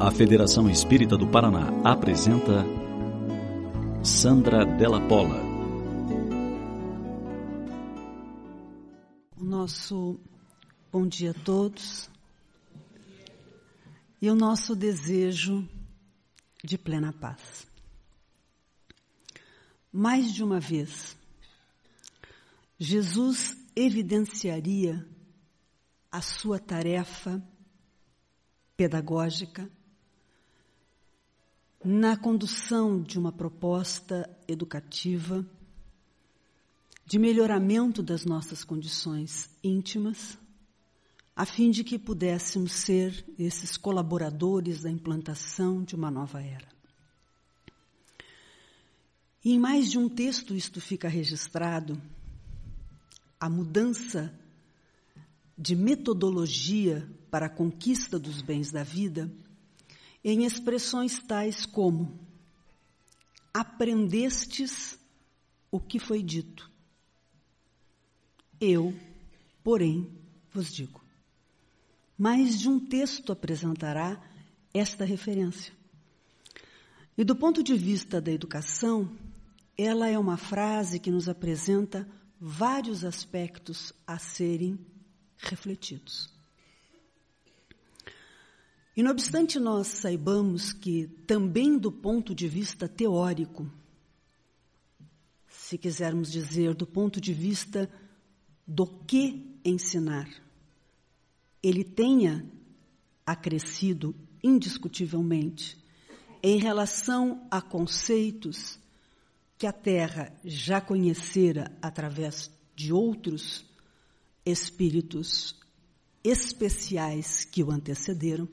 A Federação Espírita do Paraná apresenta Sandra Della Pola. O nosso bom dia a todos e o nosso desejo de plena paz. Mais de uma vez, Jesus evidenciaria a sua tarefa pedagógica na condução de uma proposta educativa de melhoramento das nossas condições íntimas, a fim de que pudéssemos ser esses colaboradores da implantação de uma nova era. E em mais de um texto isto fica registrado, a mudança de metodologia para a conquista dos bens da vida em expressões tais como: aprendestes o que foi dito. Eu, porém, vos digo. Mais de um texto apresentará esta referência. E do ponto de vista da educação, ela é uma frase que nos apresenta vários aspectos a serem refletidos. E não obstante nós saibamos que, também do ponto de vista teórico, se quisermos dizer do ponto de vista do que ensinar, ele tenha acrescido indiscutivelmente em relação a conceitos que a Terra já conhecera através de outros espíritos especiais que o antecederam,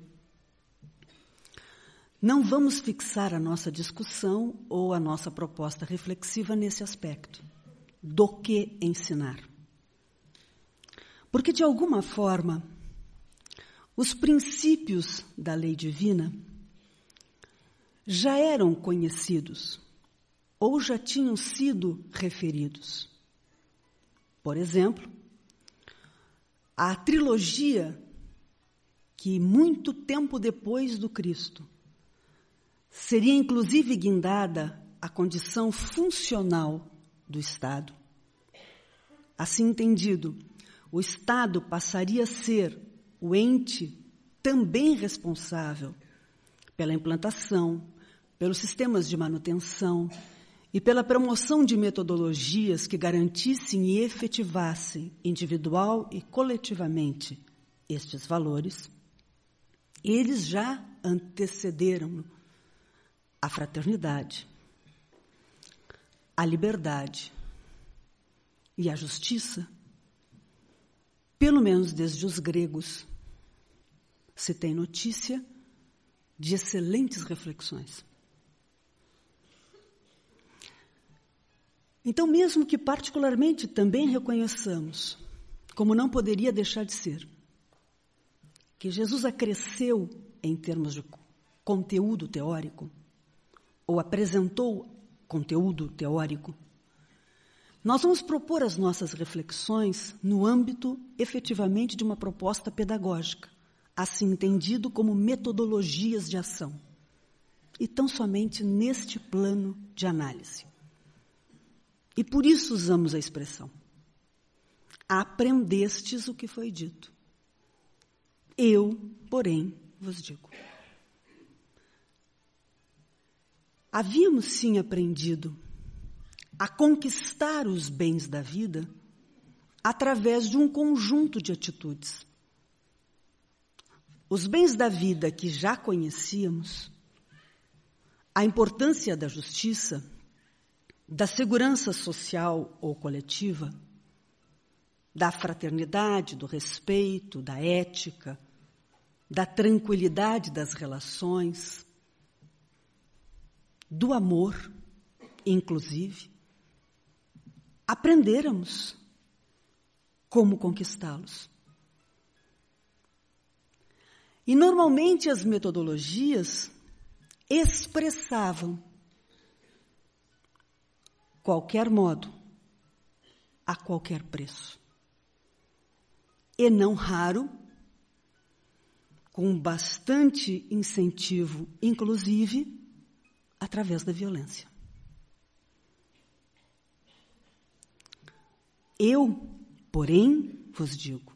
não vamos fixar a nossa discussão ou a nossa proposta reflexiva nesse aspecto. Do que ensinar? Porque, de alguma forma, os princípios da lei divina já eram conhecidos ou já tinham sido referidos. Por exemplo, a trilogia que, muito tempo depois do Cristo, seria inclusive guindada a condição funcional do Estado. Assim entendido, o Estado passaria a ser o ente também responsável pela implantação, pelos sistemas de manutenção e pela promoção de metodologias que garantissem e efetivassem individual e coletivamente estes valores. Eles já antecederam a fraternidade, a liberdade e a justiça, pelo menos desde os gregos, se tem notícia de excelentes reflexões. Então, mesmo que particularmente também reconheçamos, como não poderia deixar de ser, que Jesus acresceu em termos de conteúdo teórico, ou apresentou conteúdo teórico, nós vamos propor as nossas reflexões no âmbito efetivamente de uma proposta pedagógica, assim entendido como metodologias de ação, e tão somente neste plano de análise. E por isso usamos a expressão: aprendestes o que foi dito. Eu, porém, vos digo. Havíamos sim aprendido a conquistar os bens da vida através de um conjunto de atitudes. Os bens da vida que já conhecíamos, a importância da justiça, da segurança social ou coletiva, da fraternidade, do respeito, da ética, da tranquilidade das relações, do amor, inclusive, aprendêramos como conquistá-los. E normalmente as metodologias expressavam qualquer modo, a qualquer preço. E não raro, com bastante incentivo, inclusive através da violência. Eu, porém, vos digo,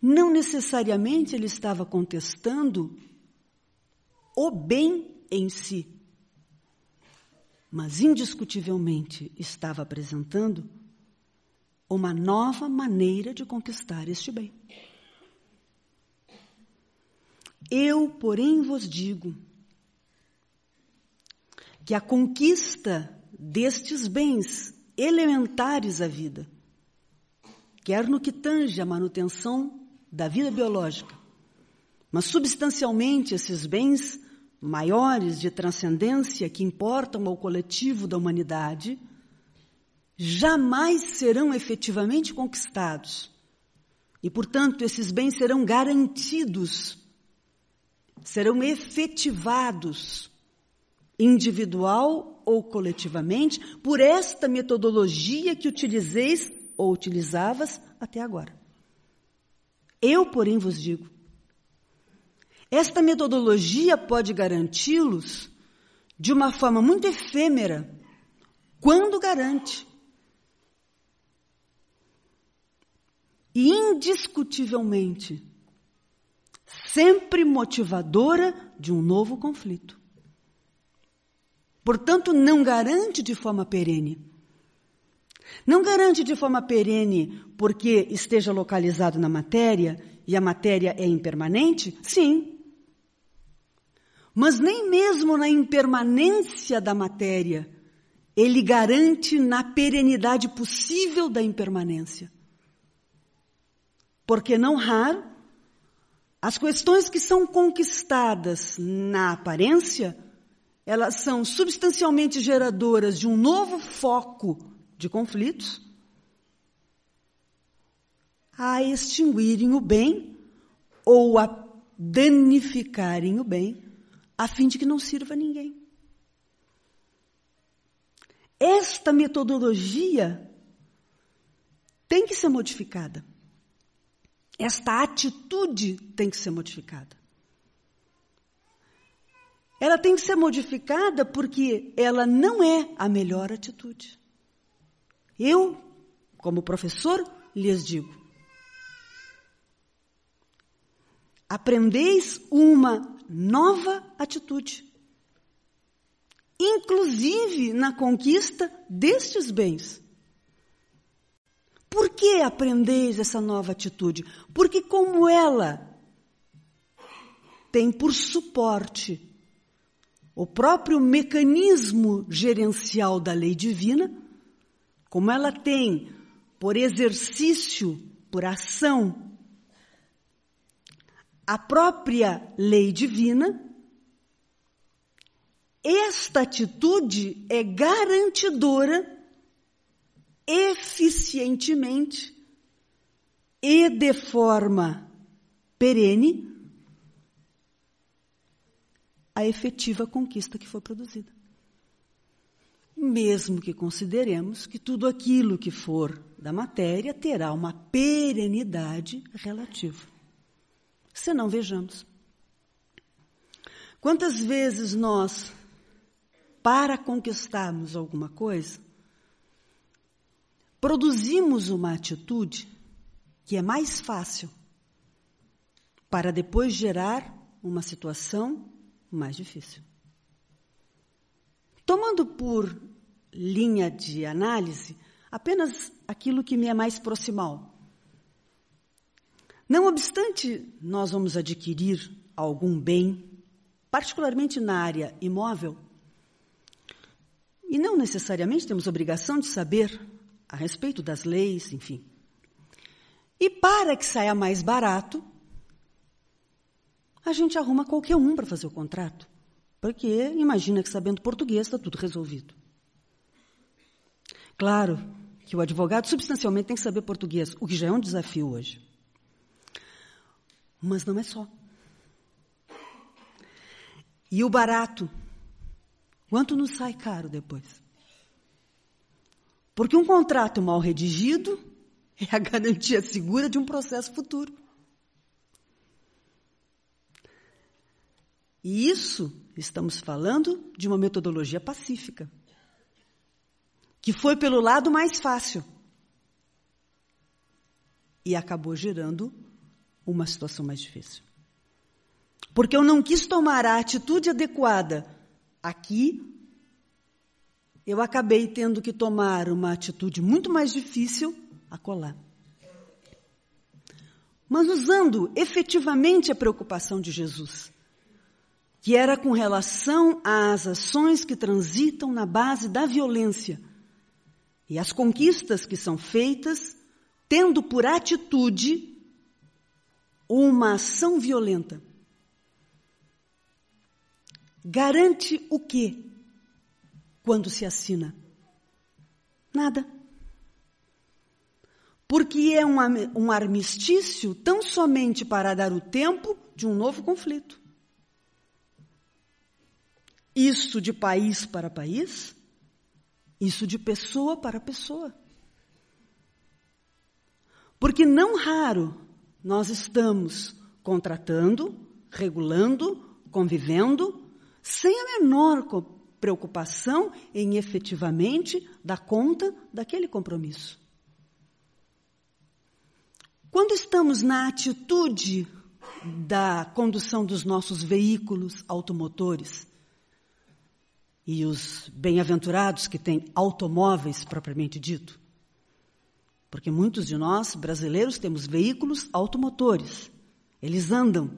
não necessariamente ele estava contestando o bem em si, mas indiscutivelmente estava apresentando uma nova maneira de conquistar este bem. Eu, porém, vos digo que a conquista destes bens elementares à vida, quer no que tange a manutenção da vida biológica, mas substancialmente esses bens maiores de transcendência que importam ao coletivo da humanidade, jamais serão efetivamente conquistados. E, portanto, esses bens serão garantidos, serão efetivados, individual ou coletivamente, por esta metodologia que utilizeis ou utilizavas até agora. Eu, porém, vos digo: esta metodologia pode garanti-los de uma forma muito efêmera, quando garante. E indiscutivelmente, sempre motivadora de um novo conflito. Portanto, não garante de forma perene. Não garante de forma perene porque esteja localizado na matéria e a matéria é impermanente? Sim. Mas nem mesmo na impermanência da matéria ele garante na perenidade possível da impermanência. Porque não raro, as questões que são conquistadas na aparência, elas são substancialmente geradoras de um novo foco de conflitos a extinguirem o bem ou a danificarem o bem, a fim de que não sirva a ninguém. Esta metodologia tem que ser modificada. Esta atitude tem que ser modificada. Ela tem que ser modificada porque ela não é a melhor atitude. Eu, como professor, lhes digo: aprendeis uma nova atitude, inclusive na conquista destes bens. Por que aprendeis essa nova atitude? Porque, como ela tem por suporte o próprio mecanismo gerencial da lei divina, como ela tem por exercício, por ação, a própria lei divina, esta atitude é garantidora eficientemente e de forma perene a efetiva conquista que foi produzida. Mesmo que consideremos que tudo aquilo que for da matéria terá uma perenidade relativa. Se não, vejamos. Quantas vezes nós, para conquistarmos alguma coisa, produzimos uma atitude que é mais fácil para depois gerar uma situação mais difícil. Tomando por linha de análise apenas aquilo que me é mais proximal. Não obstante nós vamos adquirir algum bem, particularmente na área imóvel, e não necessariamente temos obrigação de saber a respeito das leis, enfim. E para que saia mais barato, a gente arruma qualquer um para fazer o contrato. Porque imagina que sabendo português está tudo resolvido. Claro que o advogado substancialmente tem que saber português, o que já é um desafio hoje. Mas não é só. E o barato? Quanto nos sai caro depois? Porque um contrato mal redigido é a garantia segura de um processo futuro. E isso estamos falando de uma metodologia pacífica, que foi pelo lado mais fácil e acabou gerando uma situação mais difícil. Porque eu não quis tomar a atitude adequada aqui, eu acabei tendo que tomar uma atitude muito mais difícil a colar. Mas usando efetivamente a preocupação de Jesus, que era com relação às ações que transitam na base da violência e as conquistas que são feitas tendo por atitude uma ação violenta. Garante o quê quando se assina? Nada. Porque é um, um armistício tão somente para dar o tempo de um novo conflito. Isso de país para país, isso de pessoa para pessoa. Porque não raro nós estamos contratando, regulando, convivendo, sem a menor preocupação em efetivamente dar conta daquele compromisso. Quando estamos na atitude da condução dos nossos veículos automotores, e os bem-aventurados que têm automóveis propriamente dito, porque muitos de nós, brasileiros, temos veículos automotores. Eles andam.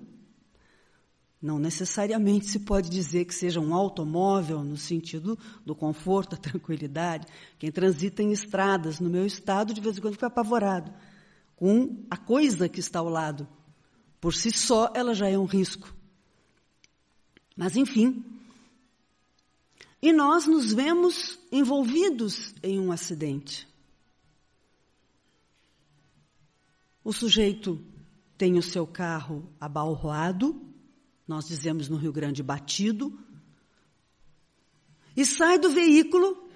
Não necessariamente se pode dizer que seja um automóvel no sentido do conforto, da tranquilidade. Quem transita em estradas no meu estado, de vez em quando fica apavorado com a coisa que está ao lado. Por si só, ela já é um risco. Mas, enfim. E nós nos vemos envolvidos em um acidente. O sujeito tem o seu carro abalroado, nós dizemos no Rio Grande batido, e sai do veículo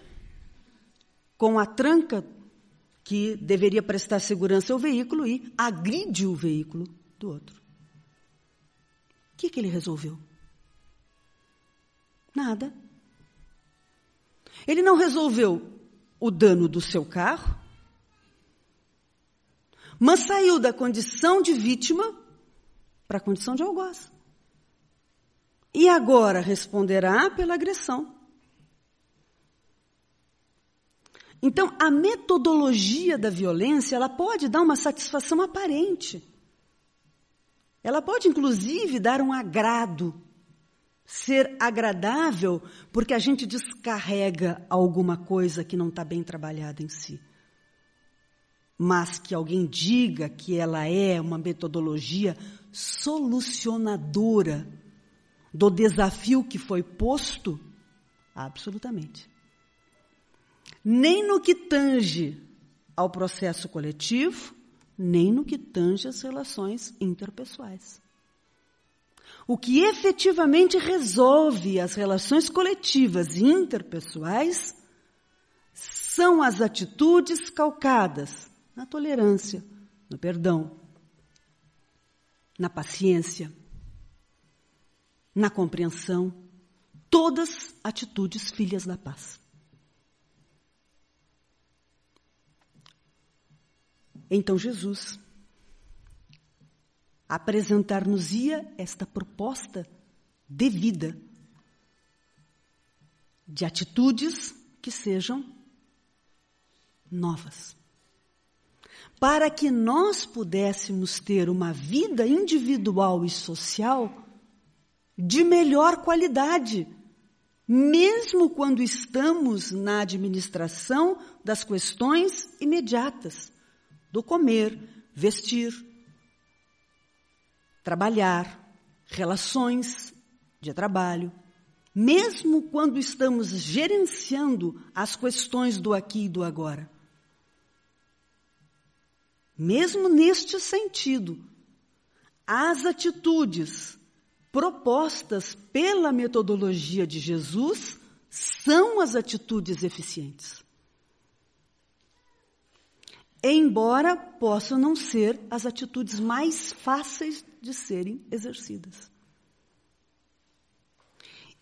com a tranca que deveria prestar segurança ao veículo e agride o veículo do outro. O que, que ele resolveu? Nada. Ele não resolveu o dano do seu carro, mas saiu da condição de vítima para a condição de algoz. E agora responderá pela agressão. Então, a metodologia da violência, ela pode dar uma satisfação aparente. Ela pode, inclusive, dar um agrado, ser agradável, porque a gente descarrega alguma coisa que não está bem trabalhada em si mas que alguém diga que ela é uma metodologia solucionadora do desafio que foi posto? Absolutamente. Nem no que tange ao processo coletivo, nem no que tange às relações interpessoais. O que efetivamente resolve as relações coletivas e interpessoais são as atitudes calcadas na tolerância, no perdão, na paciência, na compreensão, todas atitudes filhas da paz. Então Jesus apresentar-nos-ia esta proposta de vida, de atitudes que sejam novas. Para que nós pudéssemos ter uma vida individual e social de melhor qualidade, mesmo quando estamos na administração das questões imediatas do comer, vestir, trabalhar, relações de trabalho, mesmo quando estamos gerenciando as questões do aqui e do agora. Mesmo neste sentido, as atitudes propostas pela metodologia de Jesus são as atitudes eficientes. Embora possam não ser as atitudes mais fáceis de serem exercidas.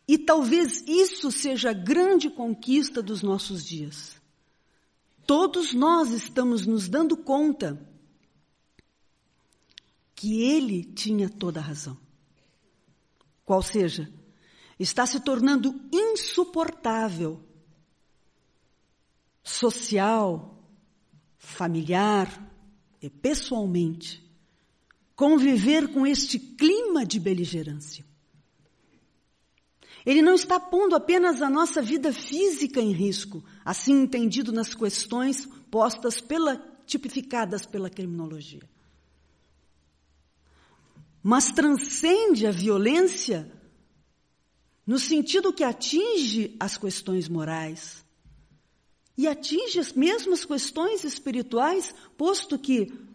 E talvez isso seja a grande conquista dos nossos dias. Todos nós estamos nos dando conta que ele tinha toda a razão. Qual seja, está se tornando insuportável social, familiar e pessoalmente conviver com este clima de beligerância. Ele não está pondo apenas a nossa vida física em risco, assim entendido nas questões postas pela tipificadas pela criminologia. Mas transcende a violência no sentido que atinge as questões morais e atinge as mesmas questões espirituais, posto que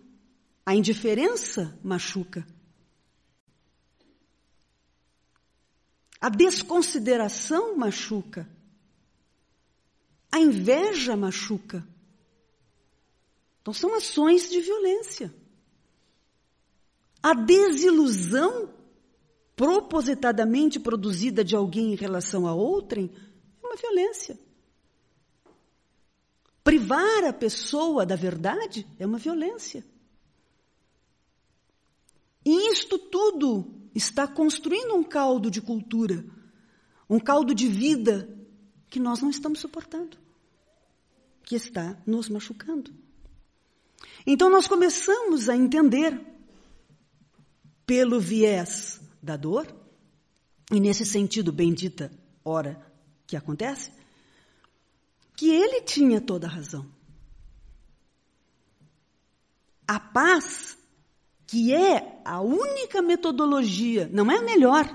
a indiferença machuca. A desconsideração machuca. A inveja machuca. Então são ações de violência. A desilusão propositadamente produzida de alguém em relação a outrem é uma violência. Privar a pessoa da verdade é uma violência. E isto tudo está construindo um caldo de cultura, um caldo de vida que nós não estamos suportando, que está nos machucando. Então nós começamos a entender, pelo viés da dor, e nesse sentido, bendita hora que acontece, que ele tinha toda a razão. A paz que é a única metodologia, não é a melhor,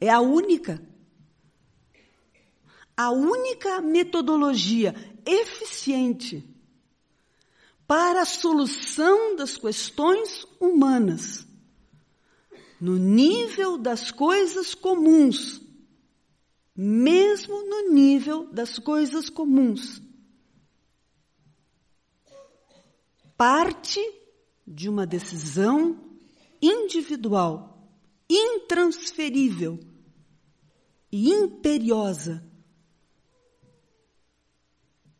é a única. A única metodologia eficiente para a solução das questões humanas, no nível das coisas comuns, mesmo no nível das coisas comuns. Parte de uma decisão individual, intransferível e imperiosa.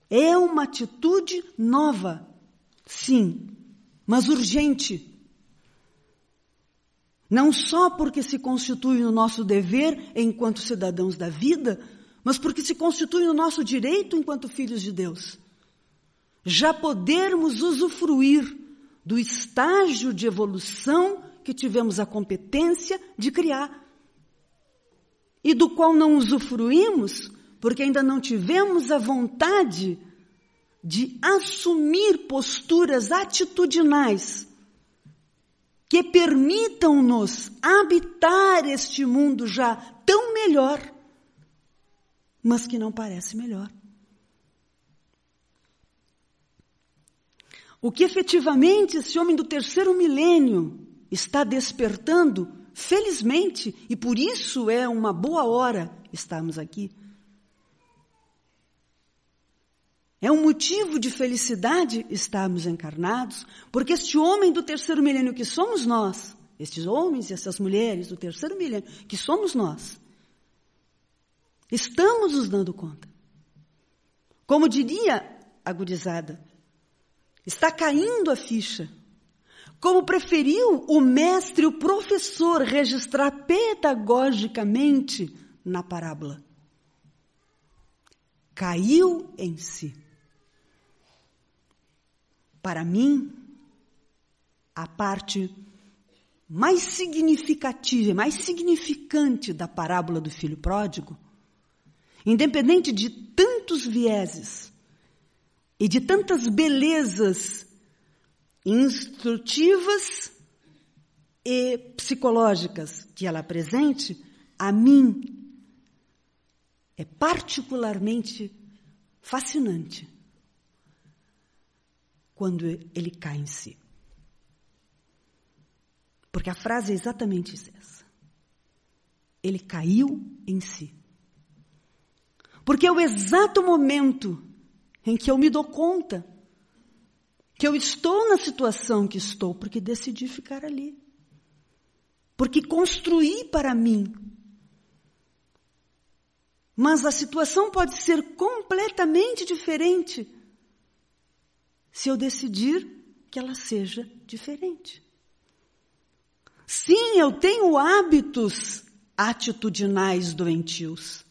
É uma atitude nova, sim, mas urgente. Não só porque se constitui no nosso dever enquanto cidadãos da vida, mas porque se constitui no nosso direito enquanto filhos de Deus. Já podermos usufruir do estágio de evolução que tivemos a competência de criar. E do qual não usufruímos porque ainda não tivemos a vontade de assumir posturas atitudinais que permitam-nos habitar este mundo já tão melhor, mas que não parece melhor. O que efetivamente esse homem do terceiro milênio está despertando, felizmente, e por isso é uma boa hora estarmos aqui. É um motivo de felicidade estarmos encarnados, porque este homem do terceiro milênio que somos nós, estes homens e essas mulheres do terceiro milênio que somos nós, estamos nos dando conta. Como diria a gurizada, Está caindo a ficha. Como preferiu o mestre, o professor, registrar pedagogicamente na parábola. Caiu em si. Para mim, a parte mais significativa, mais significante da parábola do filho pródigo, independente de tantos vieses, e de tantas belezas instrutivas e psicológicas que ela apresente, a mim é particularmente fascinante quando ele cai em si. Porque a frase é exatamente essa. Ele caiu em si. Porque é o exato momento em que eu me dou conta que eu estou na situação que estou porque decidi ficar ali. Porque construí para mim Mas a situação pode ser completamente diferente se eu decidir que ela seja diferente. Sim, eu tenho hábitos atitudinais doentios,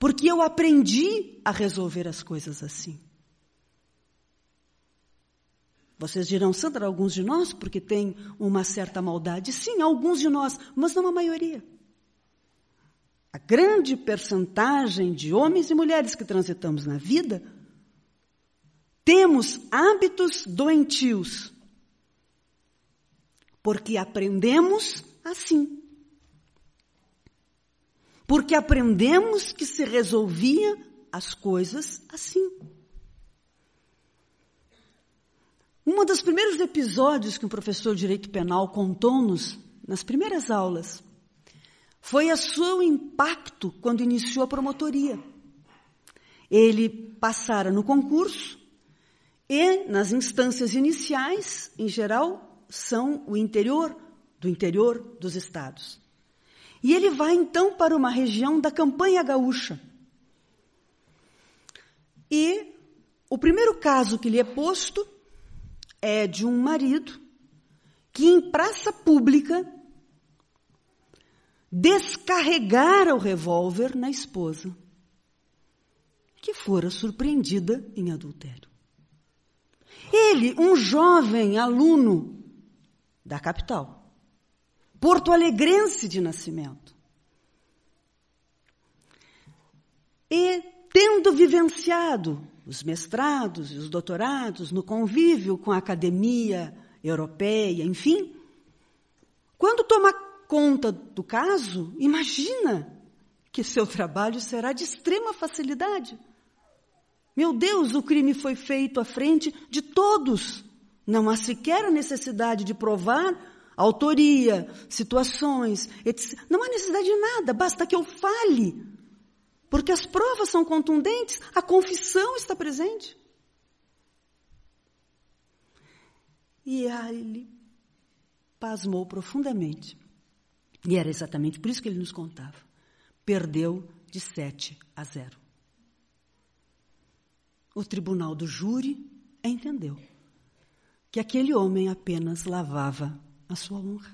porque eu aprendi a resolver as coisas assim. Vocês dirão, Sandra, alguns de nós, porque tem uma certa maldade. Sim, alguns de nós, mas não a maioria. A grande percentagem de homens e mulheres que transitamos na vida temos hábitos doentios, porque aprendemos assim. Porque aprendemos que se resolvia as coisas assim. Um dos primeiros episódios que um professor de direito penal contou-nos, nas primeiras aulas, foi o seu impacto quando iniciou a promotoria. Ele passara no concurso e nas instâncias iniciais, em geral, são o interior do interior dos estados. E ele vai então para uma região da campanha gaúcha. E o primeiro caso que lhe é posto é de um marido que em praça pública descarregara o revólver na esposa, que fora surpreendida em adultério. Ele, um jovem aluno da capital, porto alegrense de nascimento, e tendo vivenciado os mestrados e os doutorados no convívio com a academia europeia, enfim, quando toma conta do caso, imagina que seu trabalho será de extrema facilidade. Meu Deus, o crime foi feito à frente de todos. Não há sequer a necessidade de provar autoria, situações, etc. Não há necessidade de nada, basta que eu fale. Porque as provas são contundentes, a confissão está presente. E ele pasmou profundamente. E era exatamente por isso que ele nos contava. Perdeu de 7 a 0. O tribunal do júri entendeu que aquele homem apenas lavava a sua honra,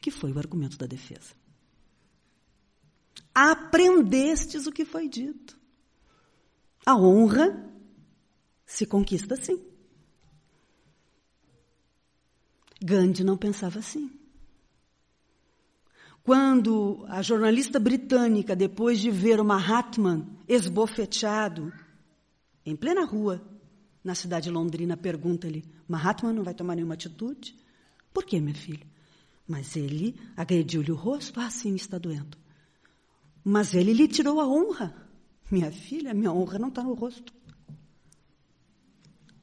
que foi o argumento da defesa. Aprendestes o que foi dito. A honra se conquista assim. Gandhi não pensava assim. Quando a jornalista britânica, depois de ver o Mahatma esbofeteado em plena rua, na cidade londrina, pergunta-lhe: Mahatma não vai tomar nenhuma atitude? Por quê, meu filho? Mas ele agrediu-lhe o rosto. Ah, sim, está doendo. Mas ele lhe tirou a honra. Minha filha, minha honra não está no rosto.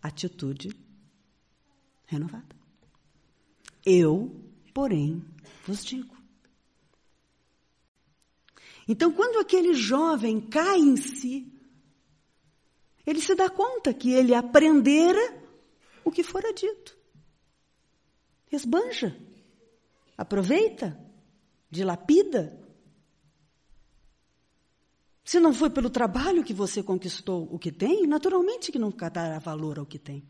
Atitude renovada. Eu, porém, vos digo. Então, quando aquele jovem cai em si, ele se dá conta que ele aprendera o que fora dito. Esbanja, aproveita, dilapida. Se não foi pelo trabalho que você conquistou o que tem, naturalmente que não dará valor ao que tem.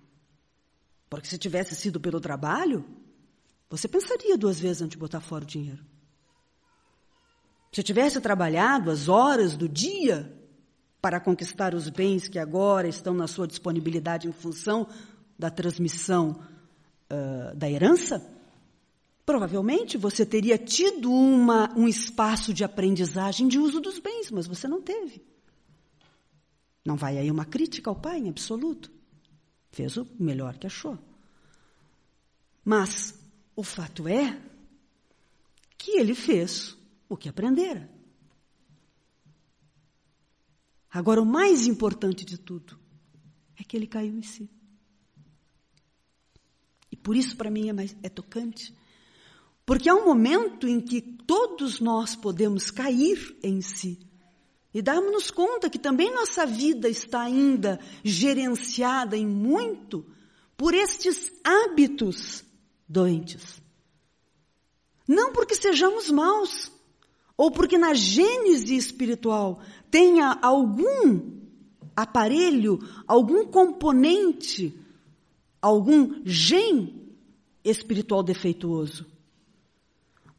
Porque se tivesse sido pelo trabalho, você pensaria duas vezes antes de botar fora o dinheiro. Se tivesse trabalhado as horas do dia para conquistar os bens que agora estão na sua disponibilidade em função da transmissão uh, da herança, provavelmente você teria tido uma, um espaço de aprendizagem de uso dos bens, mas você não teve. Não vai aí uma crítica ao pai, em absoluto. Fez o melhor que achou. Mas o fato é que ele fez o que aprendera. Agora, o mais importante de tudo é que ele caiu em si. Por isso, para mim, é, mais, é tocante. Porque há um momento em que todos nós podemos cair em si e darmos conta que também nossa vida está ainda gerenciada em muito por estes hábitos doentes. Não porque sejamos maus, ou porque na gênese espiritual tenha algum aparelho, algum componente, algum gen espiritual defeituoso.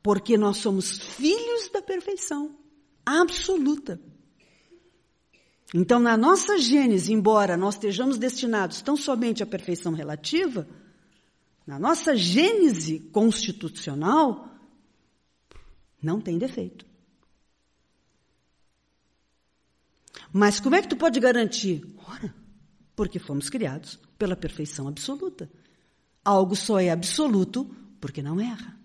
Porque nós somos filhos da perfeição absoluta. Então, na nossa gênese, embora nós estejamos destinados tão somente à perfeição relativa, na nossa gênese constitucional, não tem defeito. Mas como é que tu pode garantir? Ora, porque fomos criados pela perfeição absoluta. Algo só é absoluto porque não erra.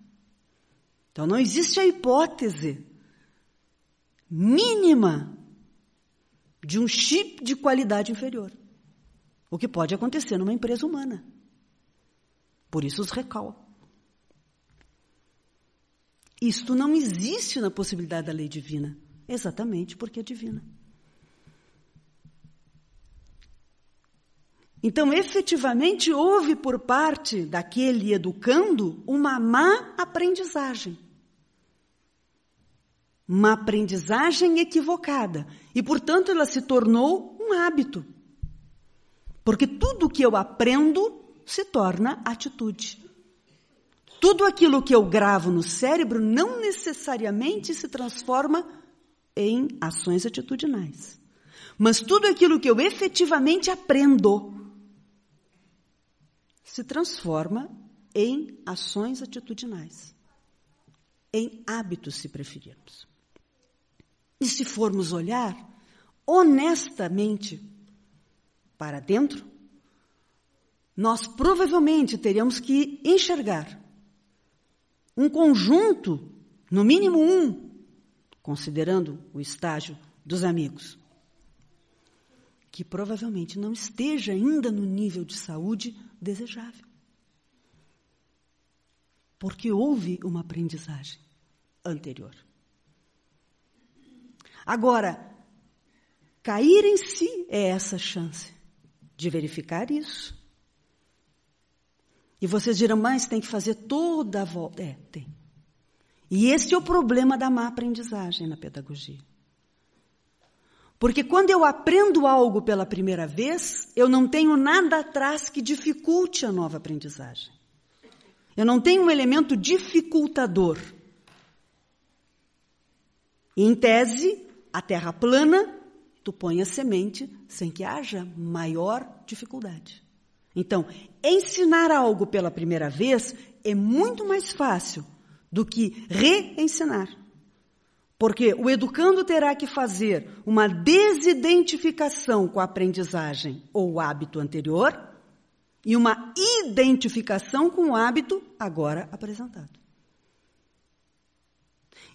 Então não existe a hipótese mínima de um chip de qualidade inferior. O que pode acontecer numa empresa humana. Por isso os recal. Isto não existe na possibilidade da lei divina, exatamente porque é divina. Então, efetivamente, houve por parte daquele educando uma má aprendizagem uma aprendizagem equivocada e, portanto, ela se tornou um hábito. Porque tudo que eu aprendo se torna atitude. Tudo aquilo que eu gravo no cérebro não necessariamente se transforma em ações atitudinais. Mas tudo aquilo que eu efetivamente aprendo se transforma em ações atitudinais, em hábitos, se preferirmos. E se formos olhar honestamente para dentro, nós provavelmente teríamos que enxergar um conjunto, no mínimo um, considerando o estágio dos amigos, que provavelmente não esteja ainda no nível de saúde desejável. Porque houve uma aprendizagem anterior. Agora, cair em si é essa chance de verificar isso. E vocês dirão, mas tem que fazer toda a volta. É, tem. E esse é o problema da má aprendizagem na pedagogia. Porque quando eu aprendo algo pela primeira vez, eu não tenho nada atrás que dificulte a nova aprendizagem. Eu não tenho um elemento dificultador. Em tese, a terra plana, tu põe a semente sem que haja maior dificuldade. Então, ensinar algo pela primeira vez é muito mais fácil do que reensinar. Porque o educando terá que fazer uma desidentificação com a aprendizagem ou o hábito anterior e uma identificação com o hábito agora apresentado.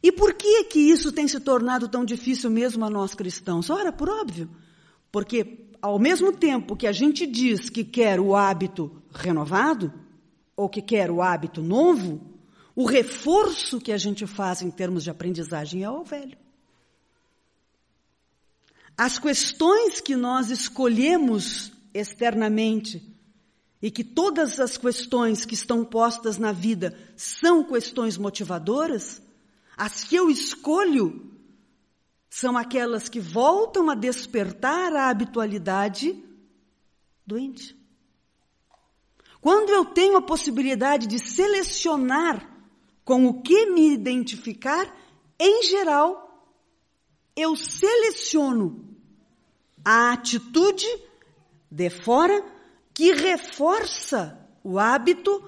E por que que isso tem se tornado tão difícil mesmo a nós cristãos? Ora, por óbvio, porque ao mesmo tempo que a gente diz que quer o hábito renovado, ou que quer o hábito novo, o reforço que a gente faz em termos de aprendizagem é ao velho. As questões que nós escolhemos externamente e que todas as questões que estão postas na vida são questões motivadoras, as que eu escolho são aquelas que voltam a despertar a habitualidade doente. Quando eu tenho a possibilidade de selecionar com o que me identificar, em geral, eu seleciono a atitude de fora que reforça o hábito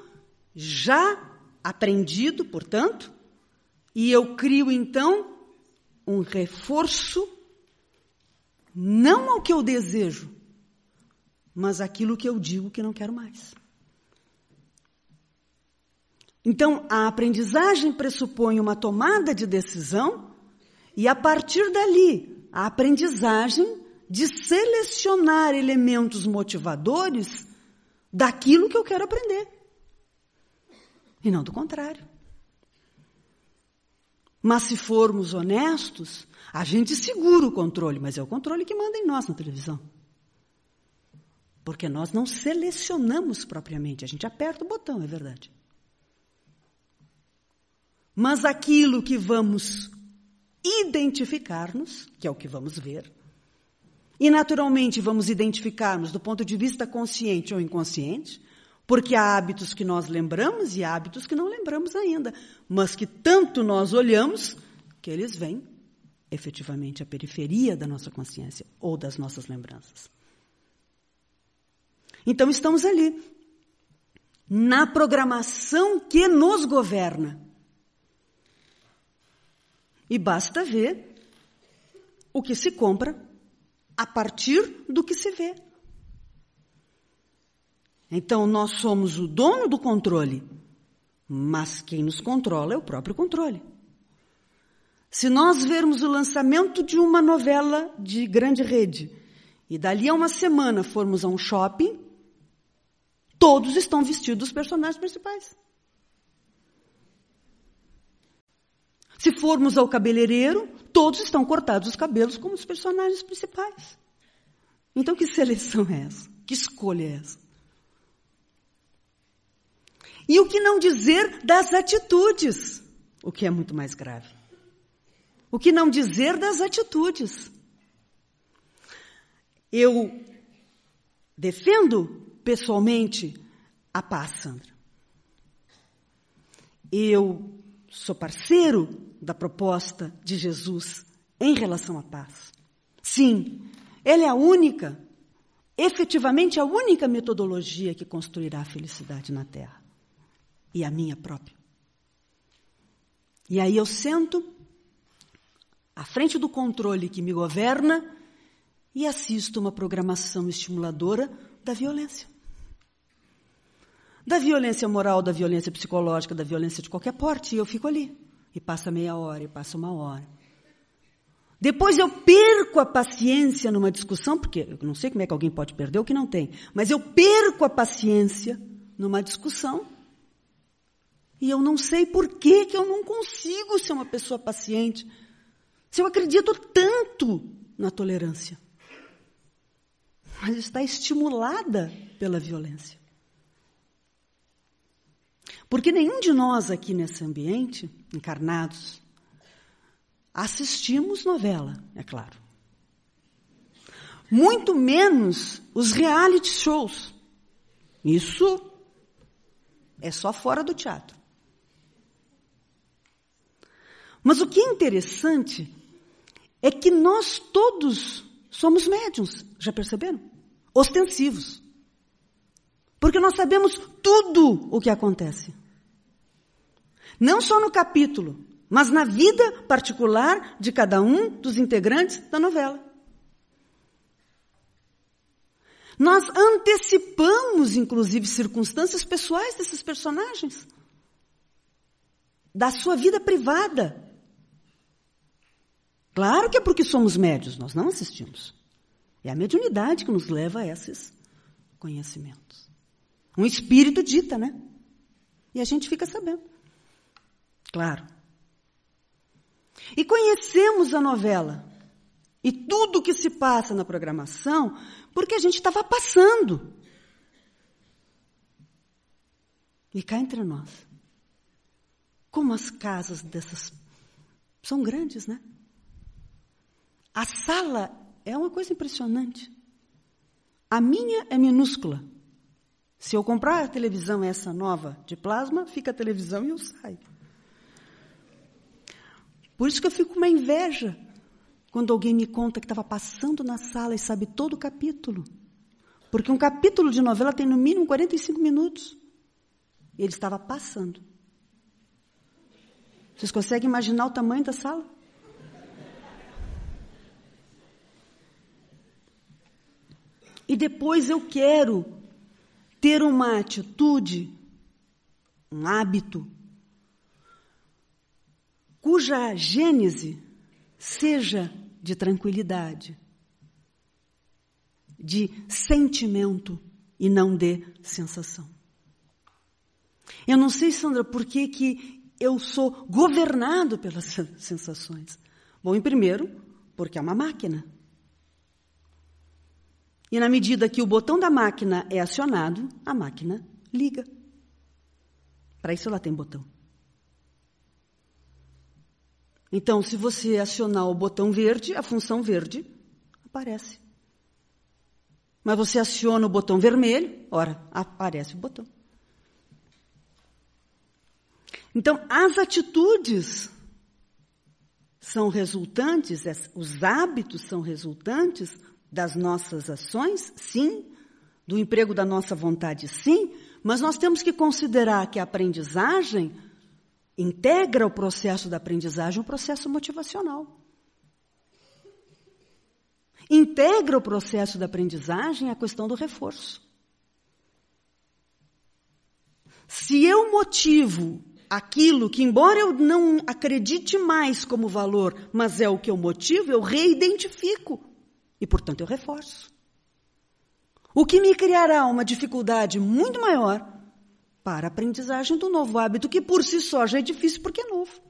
já aprendido, portanto, e eu crio então um reforço, não ao que eu desejo, mas aquilo que eu digo que não quero mais. Então, a aprendizagem pressupõe uma tomada de decisão e, a partir dali, a aprendizagem de selecionar elementos motivadores daquilo que eu quero aprender. E não do contrário. Mas se formos honestos, a gente segura o controle, mas é o controle que manda em nós na televisão. Porque nós não selecionamos propriamente, a gente aperta o botão, é verdade. Mas aquilo que vamos identificar-nos, que é o que vamos ver, e naturalmente vamos identificar-nos do ponto de vista consciente ou inconsciente, porque há hábitos que nós lembramos e hábitos que não lembramos ainda, mas que tanto nós olhamos que eles vêm efetivamente à periferia da nossa consciência ou das nossas lembranças. Então estamos ali, na programação que nos governa. E basta ver o que se compra a partir do que se vê. Então, nós somos o dono do controle, mas quem nos controla é o próprio controle. Se nós vermos o lançamento de uma novela de grande rede e dali a uma semana formos a um shopping, todos estão vestidos dos personagens principais. Se formos ao cabeleireiro, todos estão cortados os cabelos como os personagens principais. Então, que seleção é essa? Que escolha é essa? E o que não dizer das atitudes, o que é muito mais grave. O que não dizer das atitudes. Eu defendo pessoalmente a paz, Sandra. Eu sou parceiro da proposta de Jesus em relação à paz. Sim, ela é a única, efetivamente a única metodologia que construirá a felicidade na Terra. E a minha própria. E aí eu sento à frente do controle que me governa e assisto uma programação estimuladora da violência. Da violência moral, da violência psicológica, da violência de qualquer porte, e eu fico ali. E passa meia hora, e passa uma hora. Depois eu perco a paciência numa discussão, porque eu não sei como é que alguém pode perder o que não tem, mas eu perco a paciência numa discussão. E eu não sei por que, que eu não consigo ser uma pessoa paciente. Se eu acredito tanto na tolerância. Mas está estimulada pela violência. Porque nenhum de nós aqui nesse ambiente, encarnados, assistimos novela, é claro. Muito menos os reality shows. Isso é só fora do teatro. Mas o que é interessante é que nós todos somos médiums, já perceberam? Ostensivos. Porque nós sabemos tudo o que acontece. Não só no capítulo, mas na vida particular de cada um dos integrantes da novela. Nós antecipamos, inclusive, circunstâncias pessoais desses personagens, da sua vida privada. Claro que é porque somos médios, nós não assistimos. É a mediunidade que nos leva a esses conhecimentos. Um espírito dita, né? E a gente fica sabendo. Claro. E conhecemos a novela e tudo o que se passa na programação porque a gente estava passando. E cá entre nós, como as casas dessas são grandes, né? A sala é uma coisa impressionante. A minha é minúscula. Se eu comprar a televisão essa nova de plasma, fica a televisão e eu saio. Por isso que eu fico com uma inveja quando alguém me conta que estava passando na sala e sabe todo o capítulo. Porque um capítulo de novela tem no mínimo 45 minutos. E ele estava passando. Vocês conseguem imaginar o tamanho da sala? E depois eu quero ter uma atitude, um hábito cuja gênese seja de tranquilidade, de sentimento e não de sensação. Eu não sei, Sandra, por que, que eu sou governado pelas sensações. Bom, em primeiro, porque é uma máquina. E na medida que o botão da máquina é acionado, a máquina liga. Para isso ela tem botão. Então, se você acionar o botão verde, a função verde aparece. Mas você aciona o botão vermelho, ora, aparece o botão. Então, as atitudes são resultantes, os hábitos são resultantes das nossas ações, sim, do emprego da nossa vontade, sim, mas nós temos que considerar que a aprendizagem integra o processo da aprendizagem o processo motivacional. Integra o processo da aprendizagem a questão do reforço. Se eu motivo aquilo que, embora eu não acredite mais como valor, mas é o que eu motivo, eu reidentifico e, portanto, eu reforço. O que me criará uma dificuldade muito maior para a aprendizagem do novo hábito, que por si só já é difícil porque é novo.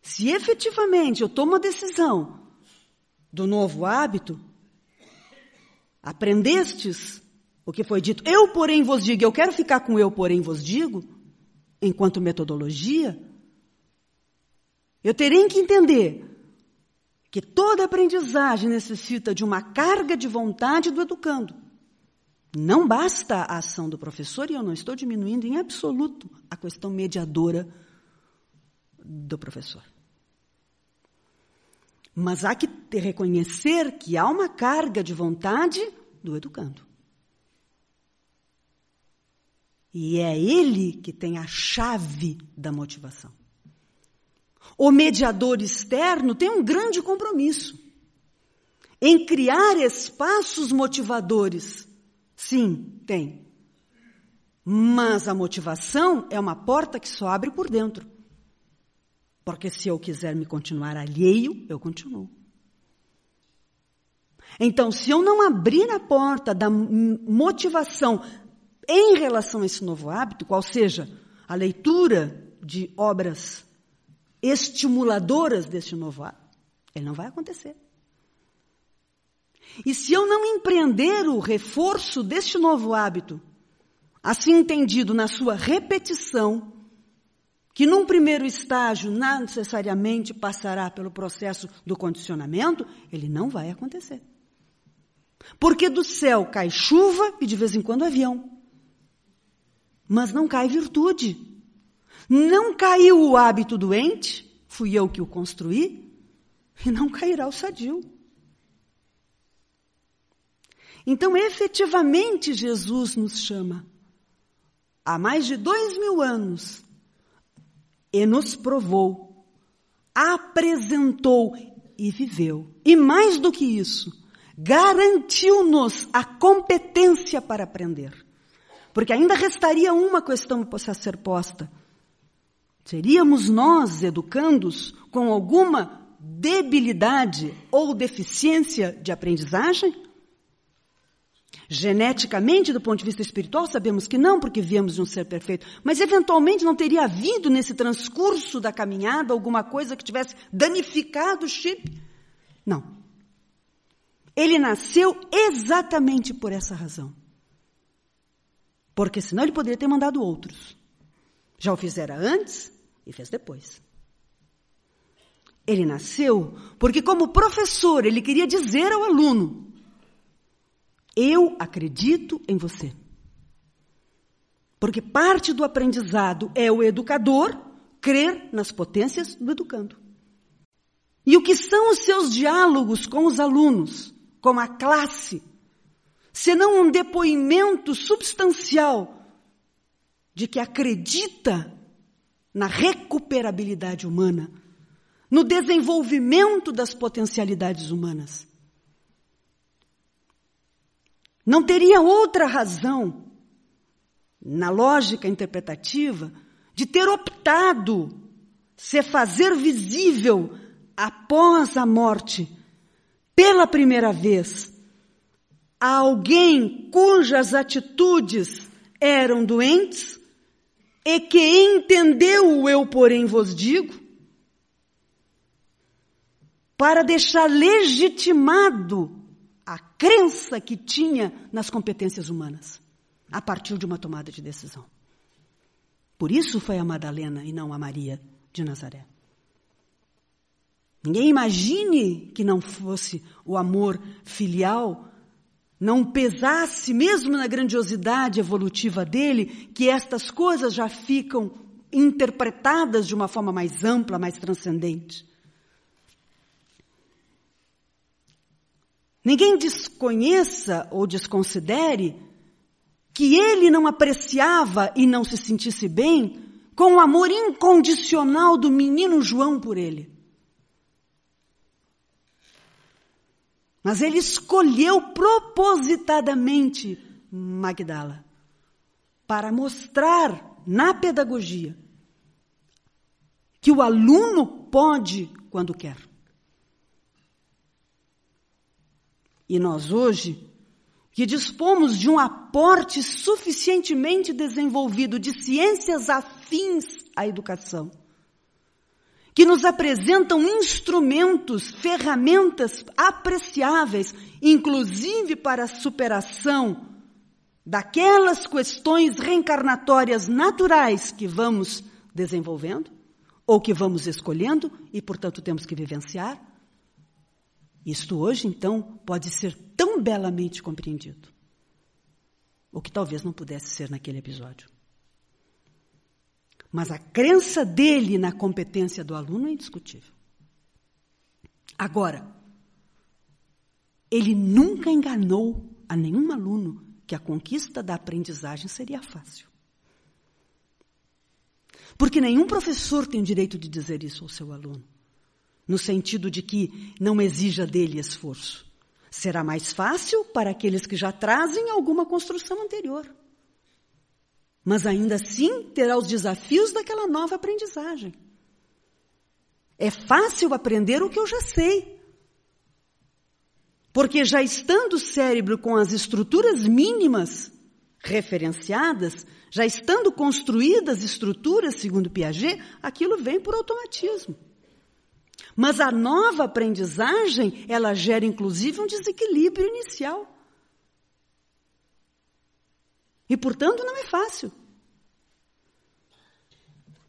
Se efetivamente eu tomo a decisão do novo hábito, aprendestes o que foi dito, eu porém vos digo, eu quero ficar com eu porém vos digo, enquanto metodologia, eu terei que entender que toda aprendizagem necessita de uma carga de vontade do educando. Não basta a ação do professor, e eu não estou diminuindo em absoluto a questão mediadora do professor. Mas há que reconhecer que há uma carga de vontade do educando. E é ele que tem a chave da motivação. O mediador externo tem um grande compromisso em criar espaços motivadores. Sim, tem. Mas a motivação é uma porta que só abre por dentro. Porque se eu quiser me continuar alheio, eu continuo. Então, se eu não abrir a porta da motivação em relação a esse novo hábito, qual seja a leitura de obras estimuladoras desse novo hábito, ele não vai acontecer. E se eu não empreender o reforço deste novo hábito, assim entendido na sua repetição, que num primeiro estágio não necessariamente passará pelo processo do condicionamento, ele não vai acontecer. Porque do céu cai chuva e de vez em quando avião mas não cai virtude. Não caiu o hábito doente, fui eu que o construí, e não cairá o sadio. Então, efetivamente, Jesus nos chama há mais de dois mil anos e nos provou, apresentou e viveu. E mais do que isso, garantiu-nos a competência para aprender. Porque ainda restaria uma questão a ser posta. Seríamos nós, educandos, com alguma debilidade ou deficiência de aprendizagem? Geneticamente, do ponto de vista espiritual, sabemos que não, porque viemos de um ser perfeito. Mas, eventualmente, não teria havido nesse transcurso da caminhada alguma coisa que tivesse danificado o chip? Não. Ele nasceu exatamente por essa razão. Porque senão ele poderia ter mandado outros. Já o fizera antes e fez depois. Ele nasceu porque, como professor, ele queria dizer ao aluno: Eu acredito em você. Porque parte do aprendizado é o educador crer nas potências do educando. E o que são os seus diálogos com os alunos, com a classe, senão um depoimento substancial de que acredita na recuperabilidade humana, no desenvolvimento das potencialidades humanas. Não teria outra razão, na lógica interpretativa, de ter optado se fazer visível após a morte, pela primeira vez, a alguém cujas atitudes eram doentes e que entendeu o eu, porém, vos digo, para deixar legitimado crença que tinha nas competências humanas, a partir de uma tomada de decisão. Por isso foi a Madalena e não a Maria de Nazaré. Ninguém imagine que não fosse o amor filial, não pesasse, mesmo na grandiosidade evolutiva dele, que estas coisas já ficam interpretadas de uma forma mais ampla, mais transcendente. Ninguém desconheça ou desconsidere que ele não apreciava e não se sentisse bem com o amor incondicional do menino João por ele. Mas ele escolheu propositadamente Magdala para mostrar na pedagogia que o aluno pode quando quer. E nós hoje, que dispomos de um aporte suficientemente desenvolvido de ciências afins à educação, que nos apresentam instrumentos, ferramentas apreciáveis, inclusive para a superação daquelas questões reencarnatórias naturais que vamos desenvolvendo, ou que vamos escolhendo e, portanto, temos que vivenciar. Isto hoje, então, pode ser tão belamente compreendido, o que talvez não pudesse ser naquele episódio. Mas a crença dele na competência do aluno é indiscutível. Agora, ele nunca enganou a nenhum aluno que a conquista da aprendizagem seria fácil. Porque nenhum professor tem o direito de dizer isso ao seu aluno, no sentido de que não exija dele esforço. Será mais fácil para aqueles que já trazem alguma construção anterior. Mas ainda assim terá os desafios daquela nova aprendizagem. É fácil aprender o que eu já sei. Porque já estando o cérebro com as estruturas mínimas referenciadas, já estando construídas estruturas, segundo Piaget, aquilo vem por automatismo. Mas a nova aprendizagem, ela gera inclusive um desequilíbrio inicial. E, portanto, não é fácil.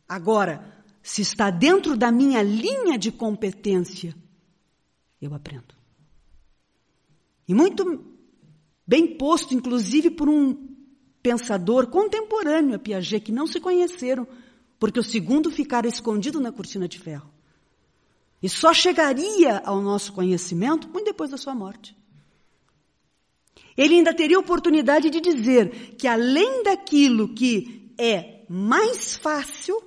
Agora, se está dentro da minha linha de competência, eu aprendo. E muito bem posto, inclusive, por um pensador contemporâneo a Piaget, que não se conheceram, porque o segundo ficara escondido na cortina de ferro. E só chegaria ao nosso conhecimento muito depois da sua morte. Ele ainda teria oportunidade de dizer que além daquilo que é mais fácil,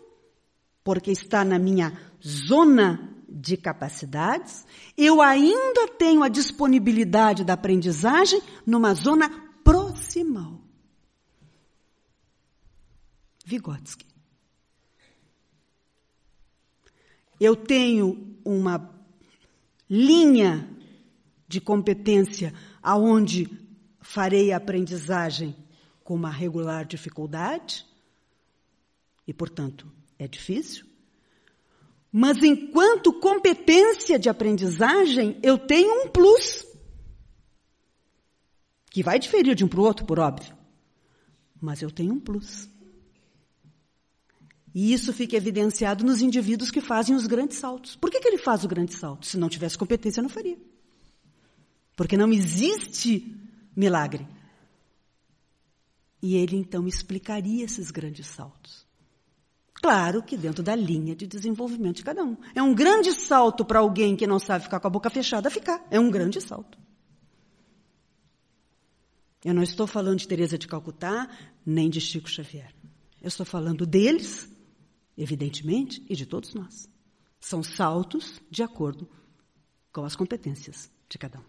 porque está na minha zona de capacidades, eu ainda tenho a disponibilidade da aprendizagem numa zona proximal. Vygotsky. Eu tenho uma linha de competência aonde farei a aprendizagem com uma regular dificuldade, e, portanto, é difícil. Mas enquanto competência de aprendizagem, eu tenho um plus. Que vai diferir de um para o outro, por óbvio. Mas eu tenho um plus. E isso fica evidenciado nos indivíduos que fazem os grandes saltos. Por que, que ele faz o grande salto? Se não tivesse competência, não faria. Porque não existe milagre. E ele então explicaria esses grandes saltos. Claro que dentro da linha de desenvolvimento de cada um. É um grande salto para alguém que não sabe ficar com a boca fechada ficar. É um grande salto. Eu não estou falando de Teresa de Calcutá, nem de Chico Xavier. Eu estou falando deles, evidentemente, e de todos nós. São saltos de acordo com as competências de cada um.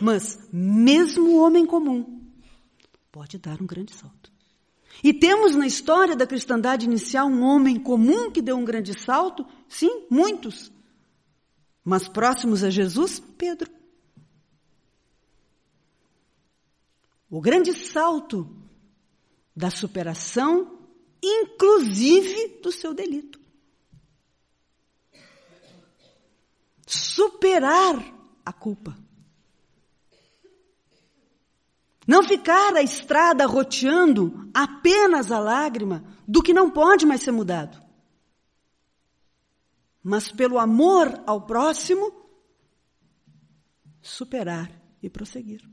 Mas, mesmo o homem comum pode dar um grande salto. E temos na história da cristandade inicial um homem comum que deu um grande salto? Sim, muitos. Mas próximos a Jesus, Pedro. O grande salto da superação, inclusive do seu delito. Superar a culpa. Não ficar a estrada roteando apenas a lágrima do que não pode mais ser mudado. mas pelo amor ao próximo, superar e prosseguir.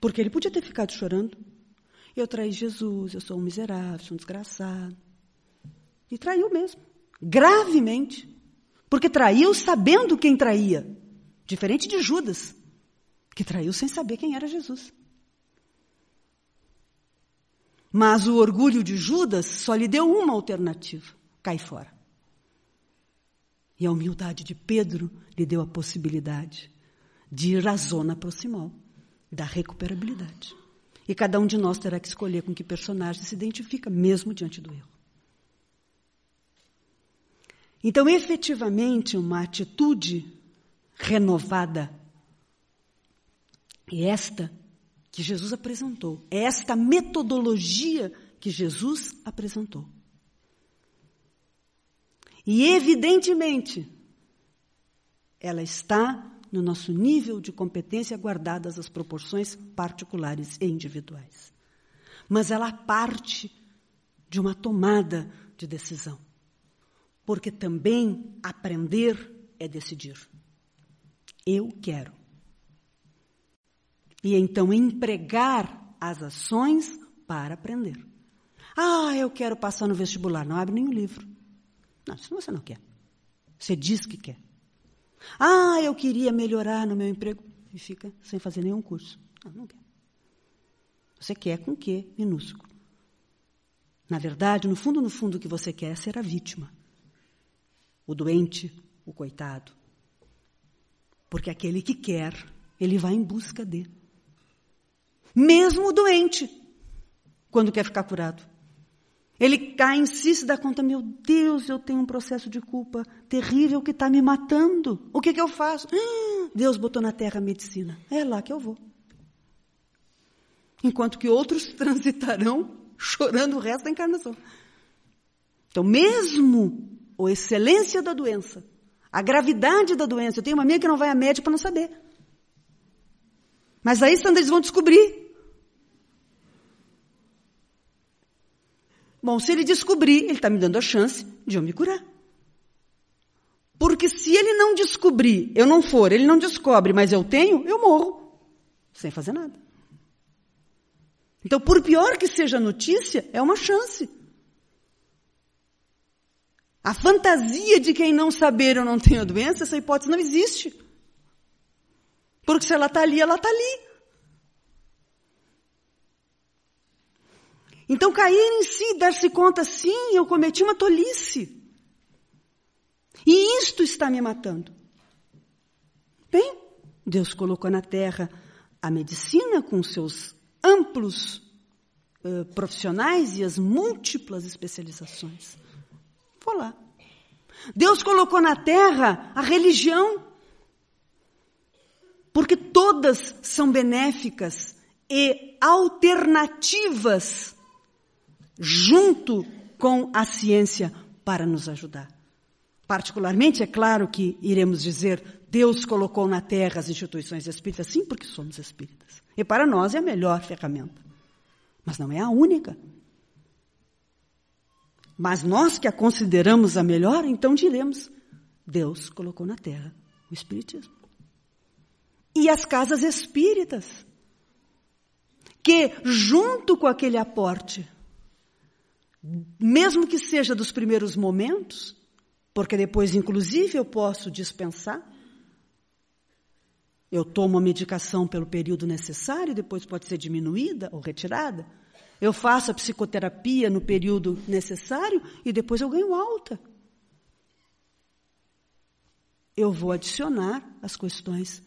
Porque ele podia ter ficado chorando. Eu traí Jesus, eu sou um miserável, sou um desgraçado. E traiu mesmo, gravemente. Porque traiu sabendo quem traía. Diferente de Judas, que traiu sem saber quem era Jesus. Mas o orgulho de Judas só lhe deu uma alternativa: cai fora. E a humildade de Pedro lhe deu a possibilidade de ir à zona proximal da recuperabilidade. E cada um de nós terá que escolher com que personagem se identifica, mesmo diante do erro. Então, efetivamente, uma atitude renovada é esta que Jesus apresentou, é esta metodologia que Jesus apresentou. E, evidentemente, ela está no nosso nível de competência, guardadas as proporções particulares e individuais. Mas ela parte de uma tomada de decisão. Porque também aprender é decidir. Eu quero. E então empregar as ações para aprender. Ah, eu quero passar no vestibular. Não abre nenhum livro. Não, isso você não quer. Você diz que quer. Ah, eu queria melhorar no meu emprego. E fica sem fazer nenhum curso. Não, não quer. Você quer com quê? Minúsculo. Na verdade, no fundo, no fundo, o que você quer é ser a vítima. O doente, o coitado. Porque aquele que quer, ele vai em busca de. Mesmo o doente, quando quer ficar curado. Ele cai em si, se dá conta, meu Deus, eu tenho um processo de culpa terrível que está me matando. O que, que eu faço? Ah, Deus botou na terra a medicina. É lá que eu vou. Enquanto que outros transitarão chorando o resto da encarnação. Então, mesmo a excelência da doença, a gravidade da doença, eu tenho uma amiga que não vai a médico para não saber. Mas aí, quando eles vão descobrir Bom, se ele descobrir, ele está me dando a chance de eu me curar. Porque se ele não descobrir, eu não for, ele não descobre, mas eu tenho, eu morro. Sem fazer nada. Então, por pior que seja a notícia, é uma chance. A fantasia de quem não saber eu não tenho a doença, essa hipótese não existe. Porque se ela está ali, ela está ali. Então, cair em si, dar-se conta, sim, eu cometi uma tolice. E isto está me matando. Bem, Deus colocou na terra a medicina com seus amplos uh, profissionais e as múltiplas especializações. Vou lá. Deus colocou na terra a religião, porque todas são benéficas e alternativas junto com a ciência para nos ajudar. Particularmente, é claro que iremos dizer, Deus colocou na terra as instituições espíritas, sim, porque somos espíritas. E para nós é a melhor ferramenta. Mas não é a única. Mas nós que a consideramos a melhor, então diremos, Deus colocou na terra o Espiritismo. E as casas espíritas, que junto com aquele aporte mesmo que seja dos primeiros momentos, porque depois, inclusive, eu posso dispensar. Eu tomo a medicação pelo período necessário, depois pode ser diminuída ou retirada. Eu faço a psicoterapia no período necessário e depois eu ganho alta. Eu vou adicionar as questões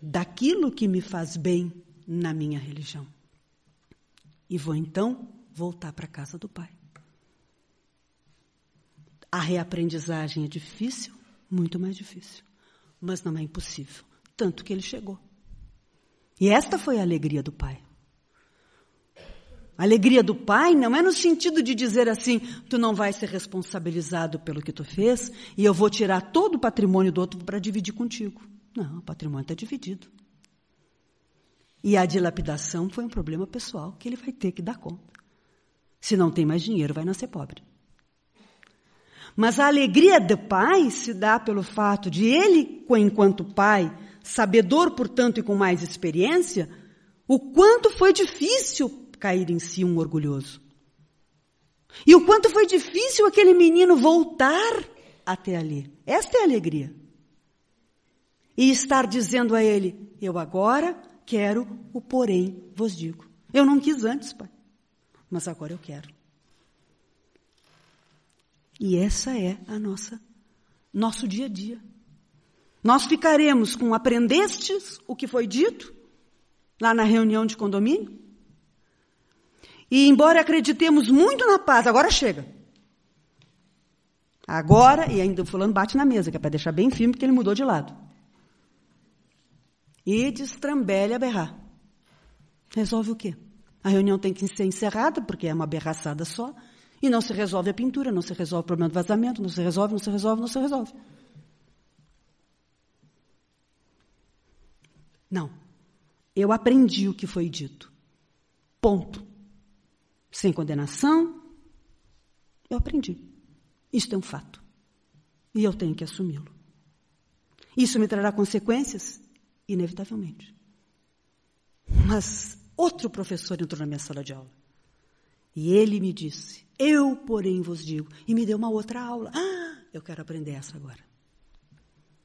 daquilo que me faz bem na minha religião. E vou então voltar para a casa do pai. A reaprendizagem é difícil, muito mais difícil, mas não é impossível, tanto que ele chegou. E esta foi a alegria do pai. A alegria do pai não é no sentido de dizer assim, tu não vai ser responsabilizado pelo que tu fez e eu vou tirar todo o patrimônio do outro para dividir contigo. Não, o patrimônio está dividido. E a dilapidação foi um problema pessoal que ele vai ter que dar conta. Se não tem mais dinheiro, vai nascer pobre. Mas a alegria do pai se dá pelo fato de ele, enquanto pai, sabedor, portanto, e com mais experiência, o quanto foi difícil cair em si um orgulhoso. E o quanto foi difícil aquele menino voltar até ali. Esta é a alegria. E estar dizendo a ele: Eu agora quero o porém vos digo. Eu não quis antes, pai, mas agora eu quero. E essa é a nossa nosso dia a dia. Nós ficaremos com aprendestes o que foi dito lá na reunião de condomínio? E embora acreditemos muito na paz, agora chega. Agora, e ainda o fulano bate na mesa, que é para deixar bem firme, porque ele mudou de lado. E destrambelha a berrar. Resolve o quê? A reunião tem que ser encerrada, porque é uma berraçada só, e não se resolve a pintura, não se resolve o problema do vazamento, não se resolve, não se resolve, não se resolve. Não. Eu aprendi o que foi dito. Ponto. Sem condenação, eu aprendi. Isto é um fato. E eu tenho que assumi-lo. Isso me trará consequências? Inevitavelmente. Mas outro professor entrou na minha sala de aula. E ele me disse: Eu, porém, vos digo. E me deu uma outra aula. Ah, eu quero aprender essa agora.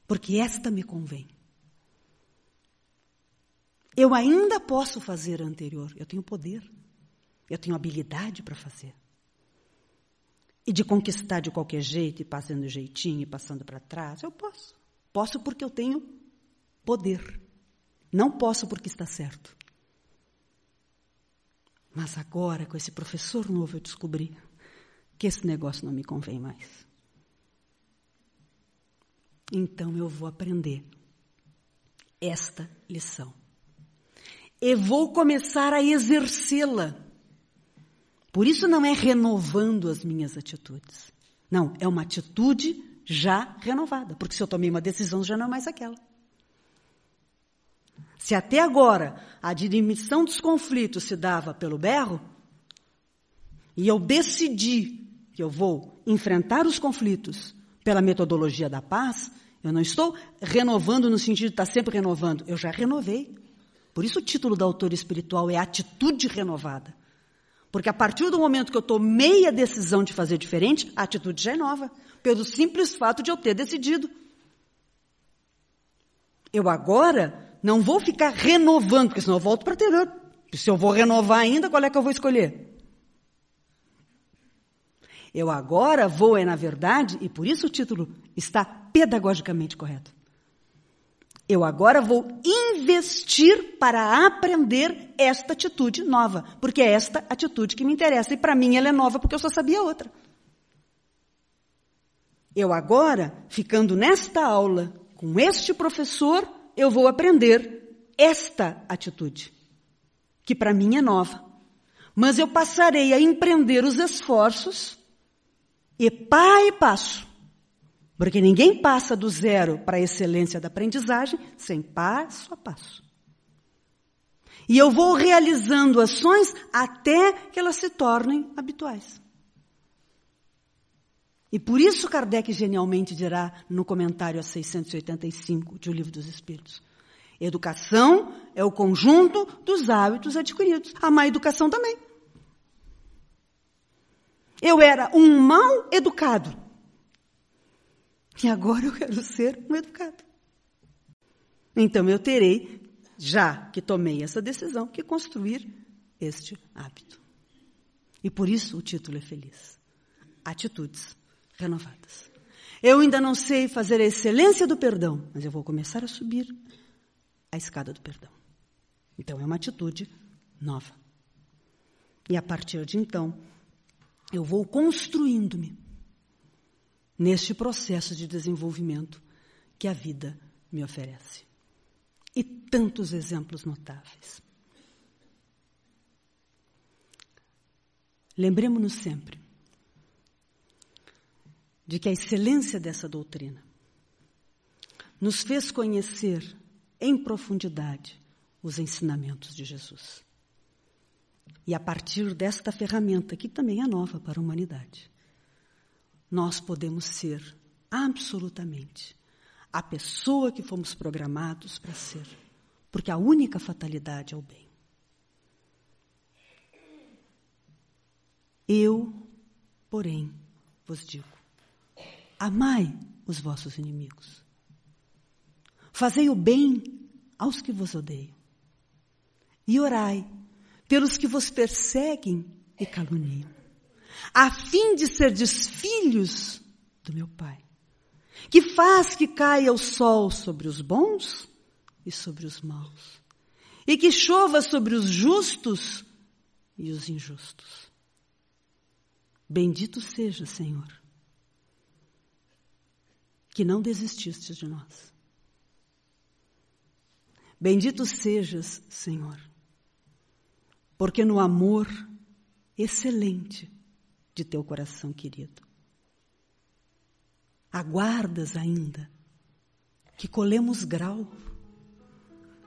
Porque esta me convém. Eu ainda posso fazer a anterior, eu tenho poder, eu tenho habilidade para fazer. E de conquistar de qualquer jeito, e passando jeitinho, e passando para trás, eu posso. Posso porque eu tenho poder. Não posso porque está certo. Mas agora, com esse professor novo, eu descobri que esse negócio não me convém mais. Então eu vou aprender esta lição e vou começar a exercê-la. Por isso não é renovando as minhas atitudes. Não, é uma atitude já renovada. Porque se eu tomei uma decisão, já não é mais aquela. Se até agora a dimissão dos conflitos se dava pelo berro, e eu decidi que eu vou enfrentar os conflitos pela metodologia da paz, eu não estou renovando no sentido de estar sempre renovando, eu já renovei. Por isso o título da autora espiritual é Atitude Renovada. Porque a partir do momento que eu tomei a decisão de fazer diferente, a atitude já é nova. Pelo simples fato de eu ter decidido. Eu agora não vou ficar renovando, porque senão eu volto para anterior. Se eu vou renovar ainda, qual é que eu vou escolher? Eu agora vou, é na verdade, e por isso o título está pedagogicamente correto. Eu agora vou investir para aprender esta atitude nova, porque é esta atitude que me interessa. E para mim ela é nova porque eu só sabia outra. Eu agora, ficando nesta aula com este professor, eu vou aprender esta atitude, que para mim é nova. Mas eu passarei a empreender os esforços e pá e passo porque ninguém passa do zero para a excelência da aprendizagem sem passo a passo. E eu vou realizando ações até que elas se tornem habituais. E por isso Kardec genialmente dirá no comentário a 685 de O Livro dos Espíritos: Educação é o conjunto dos hábitos adquiridos. A má educação também. Eu era um mal educado. E agora eu quero ser um educado. Então eu terei, já que tomei essa decisão, que construir este hábito. E por isso o título é feliz. Atitudes renovadas. Eu ainda não sei fazer a excelência do perdão, mas eu vou começar a subir a escada do perdão. Então é uma atitude nova. E a partir de então, eu vou construindo-me neste processo de desenvolvimento que a vida me oferece. E tantos exemplos notáveis. Lembremos-nos sempre de que a excelência dessa doutrina nos fez conhecer em profundidade os ensinamentos de Jesus. E a partir desta ferramenta, que também é nova para a humanidade, nós podemos ser absolutamente a pessoa que fomos programados para ser, porque a única fatalidade é o bem. Eu, porém, vos digo: amai os vossos inimigos, fazei o bem aos que vos odeiam, e orai pelos que vos perseguem e caluniam, a fim de serdes filhos do meu Pai, que faz que caia o sol sobre os bons e sobre os maus, e que chova sobre os justos e os injustos. Bendito seja, Senhor, que não desististe de nós. Bendito sejas, Senhor, porque no amor excelente de teu coração querido, aguardas ainda que colemos grau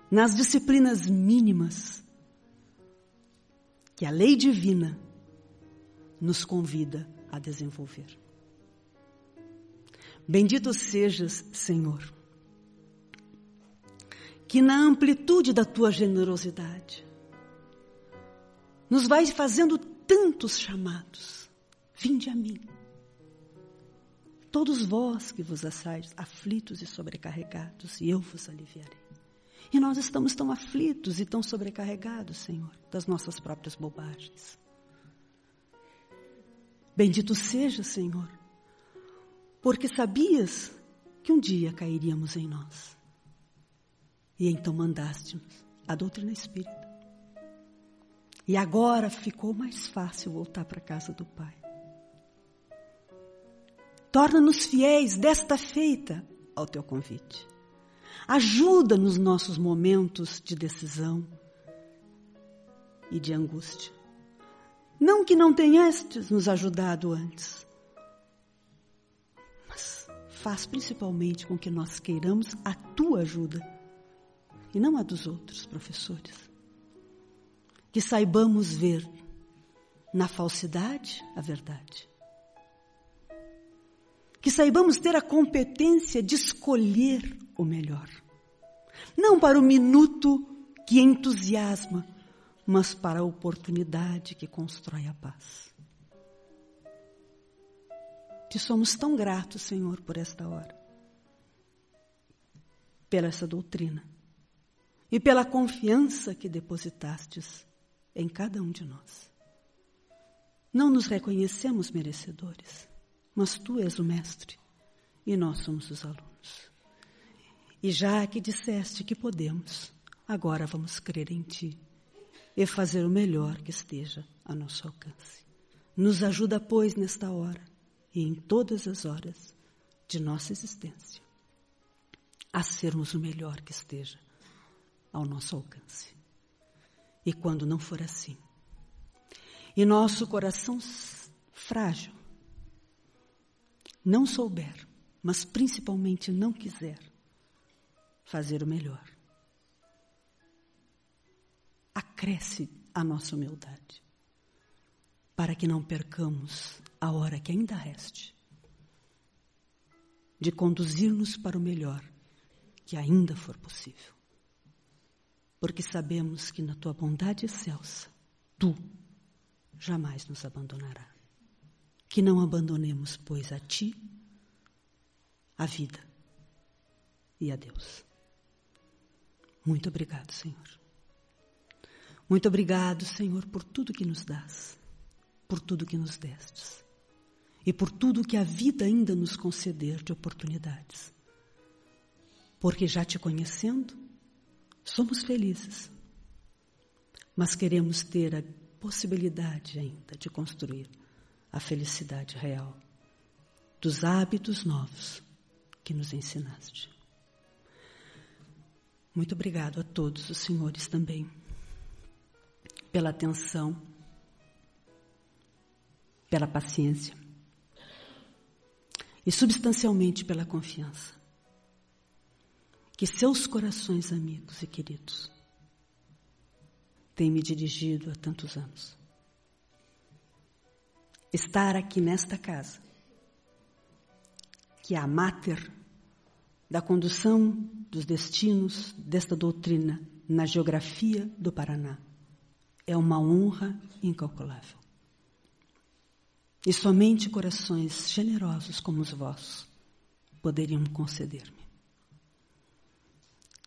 nas disciplinas mínimas que a lei divina nos convida a desenvolver. Bendito sejas, Senhor, que na amplitude da tua generosidade nos vais fazendo tantos chamados. Vinde a mim. Todos vós que vos assais aflitos e sobrecarregados, e eu vos aliviarei. E nós estamos tão aflitos e tão sobrecarregados, Senhor, das nossas próprias bobagens. Bendito seja, Senhor, porque sabias que um dia cairíamos em nós. E então mandaste-nos a doutrina espírita e agora ficou mais fácil voltar para a casa do Pai. Torna-nos fiéis desta feita ao teu convite. Ajuda nos nossos momentos de decisão e de angústia. Não que não tenhastes nos ajudado antes, faz principalmente com que nós queiramos a tua ajuda e não a dos outros professores que saibamos ver na falsidade a verdade. Que saibamos ter a competência de escolher o melhor. Não para o minuto que entusiasma, mas para a oportunidade que constrói a paz. Te somos tão gratos, Senhor, por esta hora, pela essa doutrina e pela confiança que depositastes em cada um de nós. Não nos reconhecemos merecedores, mas tu és o mestre e nós somos os alunos. E já que disseste que podemos, agora vamos crer em ti e fazer o melhor que esteja a nosso alcance. Nos ajuda, pois, nesta hora e em todas as horas de nossa existência, a sermos o melhor que esteja ao nosso alcance e quando não for assim. E nosso coração frágil não souber, mas principalmente não quiser fazer o melhor. Acresce a nossa humildade, para que não percamos a hora que ainda reste de conduzir-nos para o melhor que ainda for possível porque sabemos que na tua bondade excelsa, tu jamais nos abandonará. Que não abandonemos, pois, a ti, a vida e a Deus. Muito obrigado, Senhor. Muito obrigado, Senhor, por tudo que nos dás, por tudo que nos destes e por tudo que a vida ainda nos conceder de oportunidades. Porque já te conhecendo, Somos felizes, mas queremos ter a possibilidade ainda de construir a felicidade real dos hábitos novos que nos ensinaste. Muito obrigado a todos os senhores também pela atenção, pela paciência e substancialmente pela confiança que seus corações amigos e queridos têm me dirigido há tantos anos. Estar aqui nesta casa que é a máter da condução dos destinos desta doutrina na geografia do Paraná. É uma honra incalculável. E somente corações generosos como os vossos poderiam conceder-me.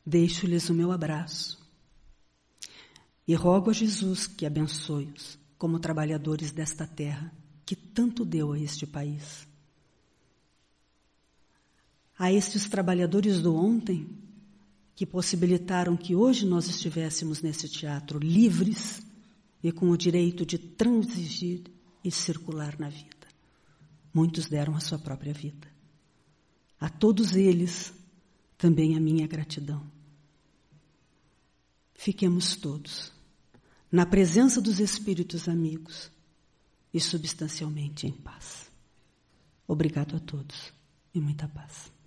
Deixo-lhes o meu abraço e rogo a Jesus que abençoe-os como trabalhadores desta terra que tanto deu a este país. A estes trabalhadores do ontem que possibilitaram que hoje nós estivéssemos nesse teatro livres e com o direito de transigir e circular na vida. Muitos deram a sua própria vida. A todos eles também a minha gratidão. Fiquemos todos na presença dos espíritos amigos e substancialmente em paz. Obrigado a todos e muita paz.